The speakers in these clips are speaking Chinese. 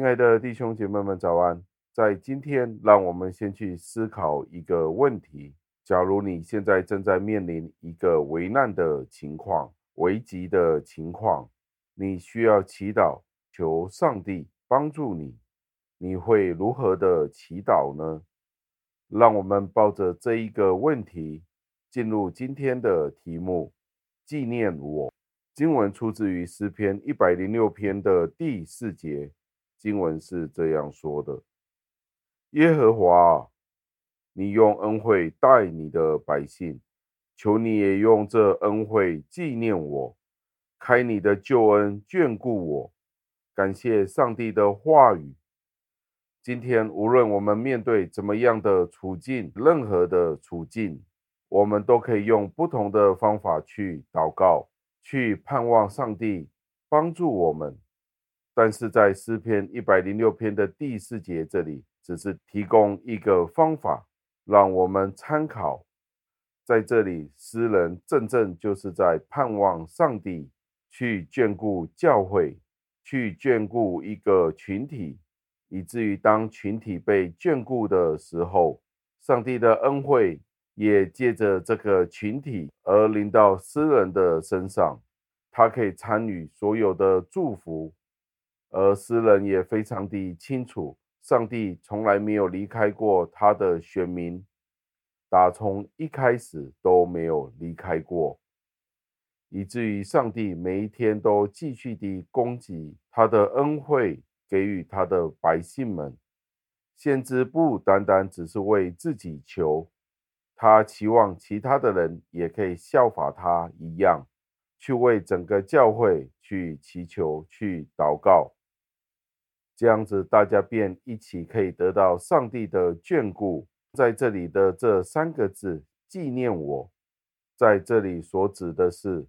亲爱的弟兄姐妹们，早安！在今天，让我们先去思考一个问题：假如你现在正在面临一个危难的情况、危急的情况，你需要祈祷，求上帝帮助你，你会如何的祈祷呢？让我们抱着这一个问题，进入今天的题目：纪念我。经文出自于诗篇一百零六篇的第四节。经文是这样说的：“耶和华，你用恩惠待你的百姓，求你也用这恩惠纪念我，开你的救恩眷顾我。感谢上帝的话语。今天无论我们面对怎么样的处境，任何的处境，我们都可以用不同的方法去祷告，去盼望上帝帮助我们。”但是在诗篇一百零六篇的第四节这里，只是提供一个方法，让我们参考。在这里，诗人正正就是在盼望上帝去眷顾教会，去眷顾一个群体，以至于当群体被眷顾的时候，上帝的恩惠也借着这个群体而临到诗人的身上，他可以参与所有的祝福。而诗人也非常的清楚，上帝从来没有离开过他的选民，打从一开始都没有离开过，以至于上帝每一天都继续的供给他的恩惠给予他的百姓们。先知不单单只是为自己求，他期望其他的人也可以效法他一样，去为整个教会去祈求、去祷告。这样子，大家便一起可以得到上帝的眷顾。在这里的这三个字“纪念我”，在这里所指的是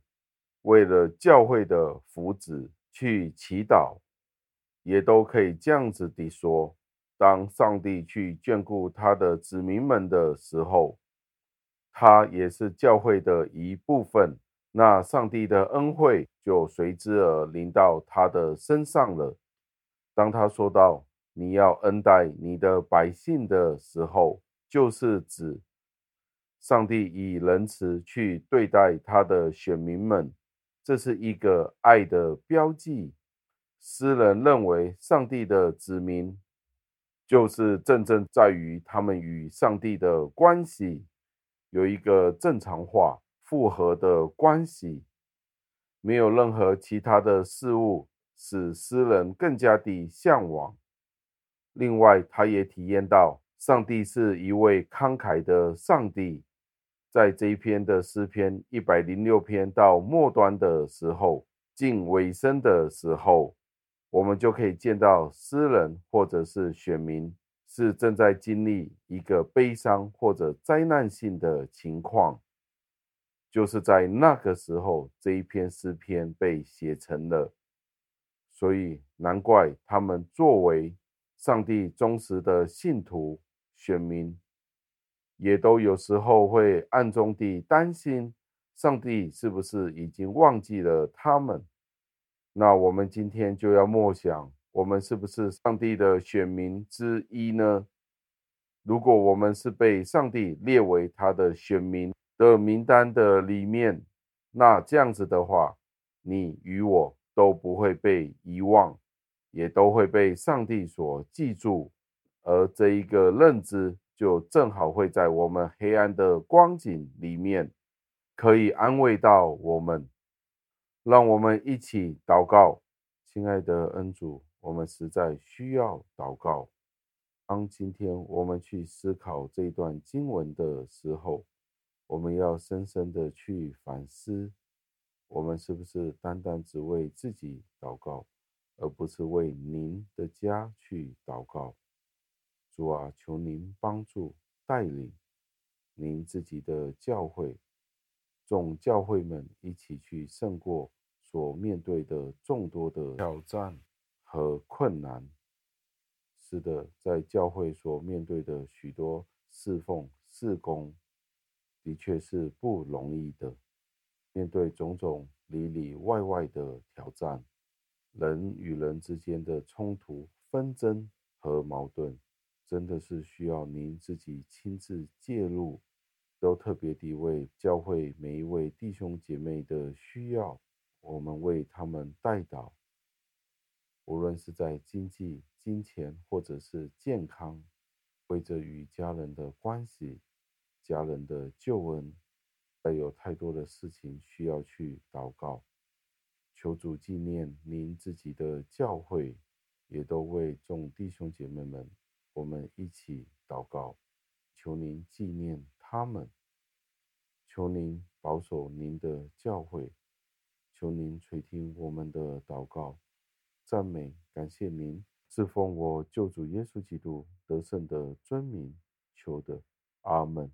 为了教会的福祉去祈祷，也都可以这样子的说：当上帝去眷顾他的子民们的时候，他也是教会的一部分，那上帝的恩惠就随之而临到他的身上了。当他说到你要恩待你的百姓的时候，就是指上帝以仁慈去对待他的选民们，这是一个爱的标记。诗人认为，上帝的子民就是真正在于他们与上帝的关系有一个正常化、复合的关系，没有任何其他的事物。使诗人更加的向往。另外，他也体验到上帝是一位慷慨的上帝。在这一篇的诗篇一百零六篇到末端的时候，近尾声的时候，我们就可以见到诗人或者是选民是正在经历一个悲伤或者灾难性的情况。就是在那个时候，这一篇诗篇被写成了。所以难怪他们作为上帝忠实的信徒、选民，也都有时候会暗中地担心，上帝是不是已经忘记了他们？那我们今天就要默想，我们是不是上帝的选民之一呢？如果我们是被上帝列为他的选民的名单的里面，那这样子的话，你与我。都不会被遗忘，也都会被上帝所记住，而这一个认知就正好会在我们黑暗的光景里面，可以安慰到我们。让我们一起祷告，亲爱的恩主，我们实在需要祷告。当今天我们去思考这段经文的时候，我们要深深的去反思。我们是不是单单只为自己祷告，而不是为您的家去祷告？主啊，求您帮助带领您自己的教会，众教会们一起去胜过所面对的众多的挑战和困难。是的，在教会所面对的许多侍奉事工，的确是不容易的。面对种种里里外外的挑战，人与人之间的冲突纷争和矛盾，真的是需要您自己亲自介入，都特别地为教会每一位弟兄姐妹的需要，我们为他们代祷。无论是在经济、金钱，或者是健康，为着与家人的关系、家人的救恩，有太多的事情需要去祷告。求主纪念您自己的教会，也都为众弟兄姐妹们，我们一起祷告。求您纪念他们，求您保守您的教会，求您垂听我们的祷告，赞美感谢您，是奉我救主耶稣基督得胜的尊名求的，阿门。